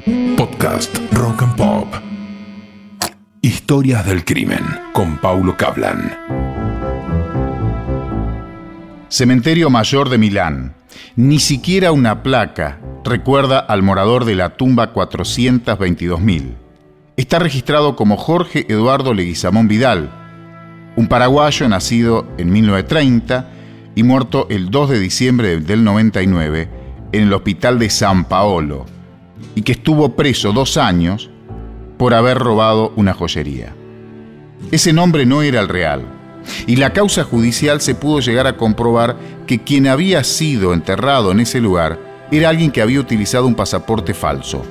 Podcast Rock and Pop. Historias del crimen con Paulo Cablan. Cementerio Mayor de Milán. Ni siquiera una placa recuerda al morador de la tumba 422.000. Está registrado como Jorge Eduardo Leguizamón Vidal, un paraguayo nacido en 1930 y muerto el 2 de diciembre del 99 en el hospital de San Paolo, y que estuvo preso dos años por haber robado una joyería. Ese nombre no era el real, y la causa judicial se pudo llegar a comprobar que quien había sido enterrado en ese lugar era alguien que había utilizado un pasaporte falso.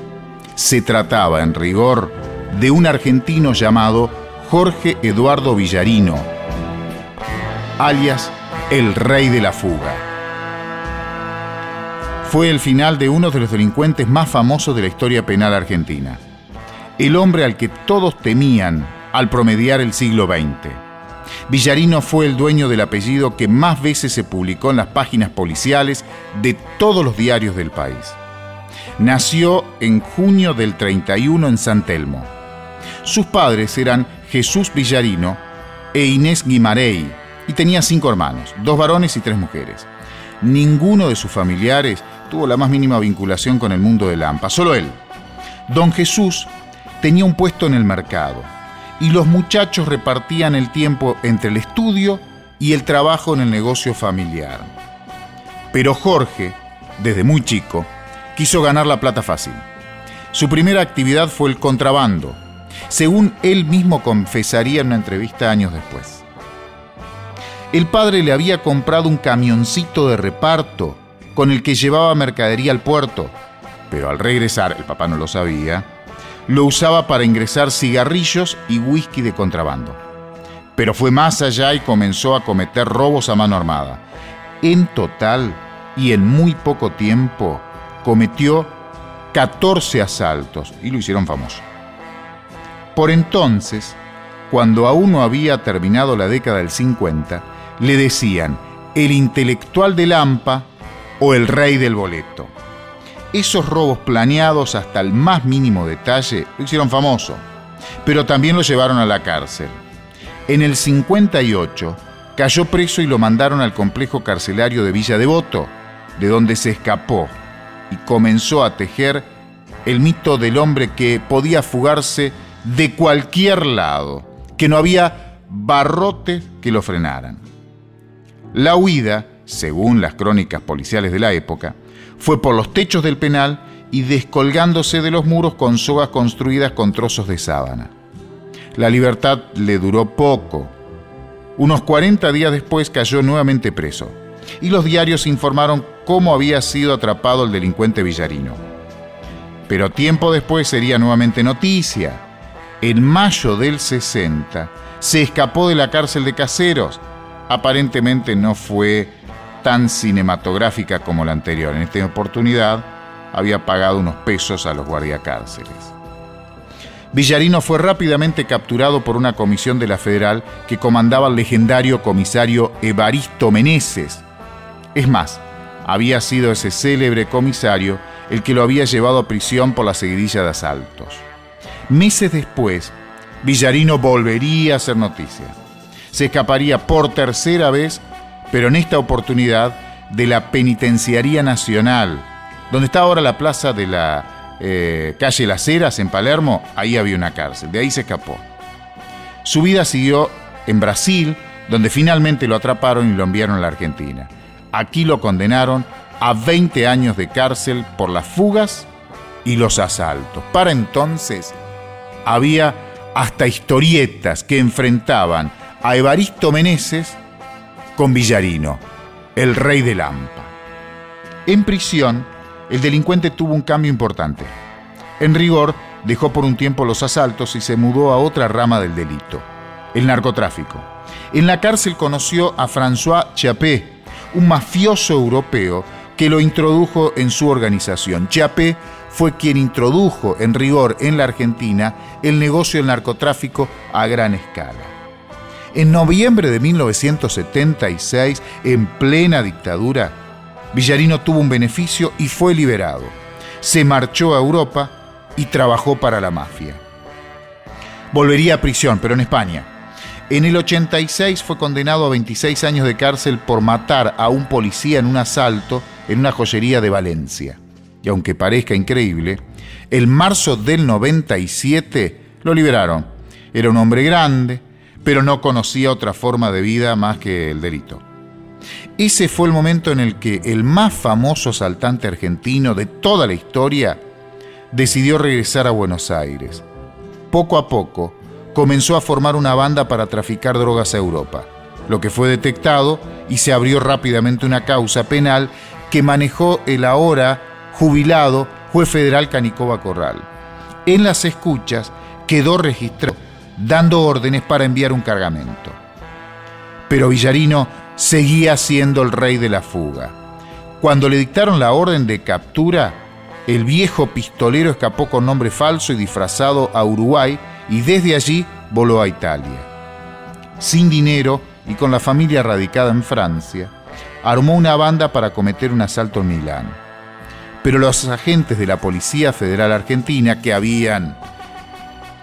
Se trataba, en rigor, de un argentino llamado Jorge Eduardo Villarino, alias el rey de la fuga. Fue el final de uno de los delincuentes más famosos de la historia penal argentina. El hombre al que todos temían al promediar el siglo XX. Villarino fue el dueño del apellido que más veces se publicó en las páginas policiales de todos los diarios del país. Nació en junio del 31 en San Telmo. Sus padres eran Jesús Villarino e Inés Guimarey, y tenía cinco hermanos, dos varones y tres mujeres. Ninguno de sus familiares tuvo la más mínima vinculación con el mundo de Lampa, solo él. Don Jesús tenía un puesto en el mercado y los muchachos repartían el tiempo entre el estudio y el trabajo en el negocio familiar. Pero Jorge, desde muy chico, quiso ganar la plata fácil. Su primera actividad fue el contrabando, según él mismo confesaría en una entrevista años después. El padre le había comprado un camioncito de reparto con el que llevaba mercadería al puerto, pero al regresar, el papá no lo sabía, lo usaba para ingresar cigarrillos y whisky de contrabando. Pero fue más allá y comenzó a cometer robos a mano armada. En total, y en muy poco tiempo, cometió 14 asaltos y lo hicieron famoso. Por entonces, cuando aún no había terminado la década del 50, le decían el intelectual de Lampa o el rey del boleto. Esos robos planeados hasta el más mínimo detalle lo hicieron famoso, pero también lo llevaron a la cárcel. En el 58 cayó preso y lo mandaron al complejo carcelario de Villa Devoto, de donde se escapó y comenzó a tejer el mito del hombre que podía fugarse de cualquier lado, que no había barrotes que lo frenaran. La huida, según las crónicas policiales de la época, fue por los techos del penal y descolgándose de los muros con sogas construidas con trozos de sábana. La libertad le duró poco. Unos 40 días después cayó nuevamente preso y los diarios informaron cómo había sido atrapado el delincuente villarino. Pero tiempo después sería nuevamente noticia. En mayo del 60 se escapó de la cárcel de caseros aparentemente no fue tan cinematográfica como la anterior. En esta oportunidad había pagado unos pesos a los guardiacárceles. Villarino fue rápidamente capturado por una comisión de la Federal que comandaba el legendario comisario Evaristo Meneses. Es más, había sido ese célebre comisario el que lo había llevado a prisión por la seguidilla de asaltos. Meses después, Villarino volvería a hacer noticias se escaparía por tercera vez, pero en esta oportunidad de la Penitenciaría Nacional, donde está ahora la plaza de la eh, calle Las Heras en Palermo, ahí había una cárcel, de ahí se escapó. Su vida siguió en Brasil, donde finalmente lo atraparon y lo enviaron a la Argentina. Aquí lo condenaron a 20 años de cárcel por las fugas y los asaltos. Para entonces había hasta historietas que enfrentaban a Evaristo Meneses con Villarino, el rey de Lampa. En prisión, el delincuente tuvo un cambio importante. En rigor, dejó por un tiempo los asaltos y se mudó a otra rama del delito, el narcotráfico. En la cárcel conoció a François Chiapé, un mafioso europeo que lo introdujo en su organización. Chiapé fue quien introdujo en rigor en la Argentina el negocio del narcotráfico a gran escala. En noviembre de 1976, en plena dictadura, Villarino tuvo un beneficio y fue liberado. Se marchó a Europa y trabajó para la mafia. Volvería a prisión, pero en España. En el 86 fue condenado a 26 años de cárcel por matar a un policía en un asalto en una joyería de Valencia. Y aunque parezca increíble, el marzo del 97 lo liberaron. Era un hombre grande, pero no conocía otra forma de vida más que el delito. Ese fue el momento en el que el más famoso asaltante argentino de toda la historia decidió regresar a Buenos Aires. Poco a poco comenzó a formar una banda para traficar drogas a Europa, lo que fue detectado y se abrió rápidamente una causa penal que manejó el ahora jubilado juez federal Canicoba Corral. En las escuchas quedó registrado dando órdenes para enviar un cargamento. Pero Villarino seguía siendo el rey de la fuga. Cuando le dictaron la orden de captura, el viejo pistolero escapó con nombre falso y disfrazado a Uruguay y desde allí voló a Italia. Sin dinero y con la familia radicada en Francia, armó una banda para cometer un asalto en Milán. Pero los agentes de la Policía Federal Argentina que habían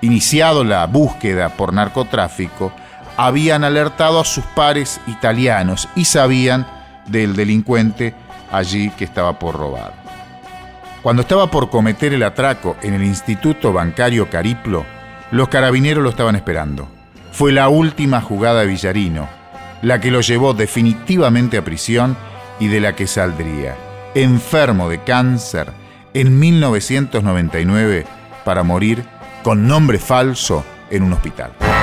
iniciado la búsqueda por narcotráfico, habían alertado a sus pares italianos y sabían del delincuente allí que estaba por robar. Cuando estaba por cometer el atraco en el Instituto Bancario Cariplo, los carabineros lo estaban esperando. Fue la última jugada de Villarino, la que lo llevó definitivamente a prisión y de la que saldría, enfermo de cáncer, en 1999 para morir con nombre falso en un hospital.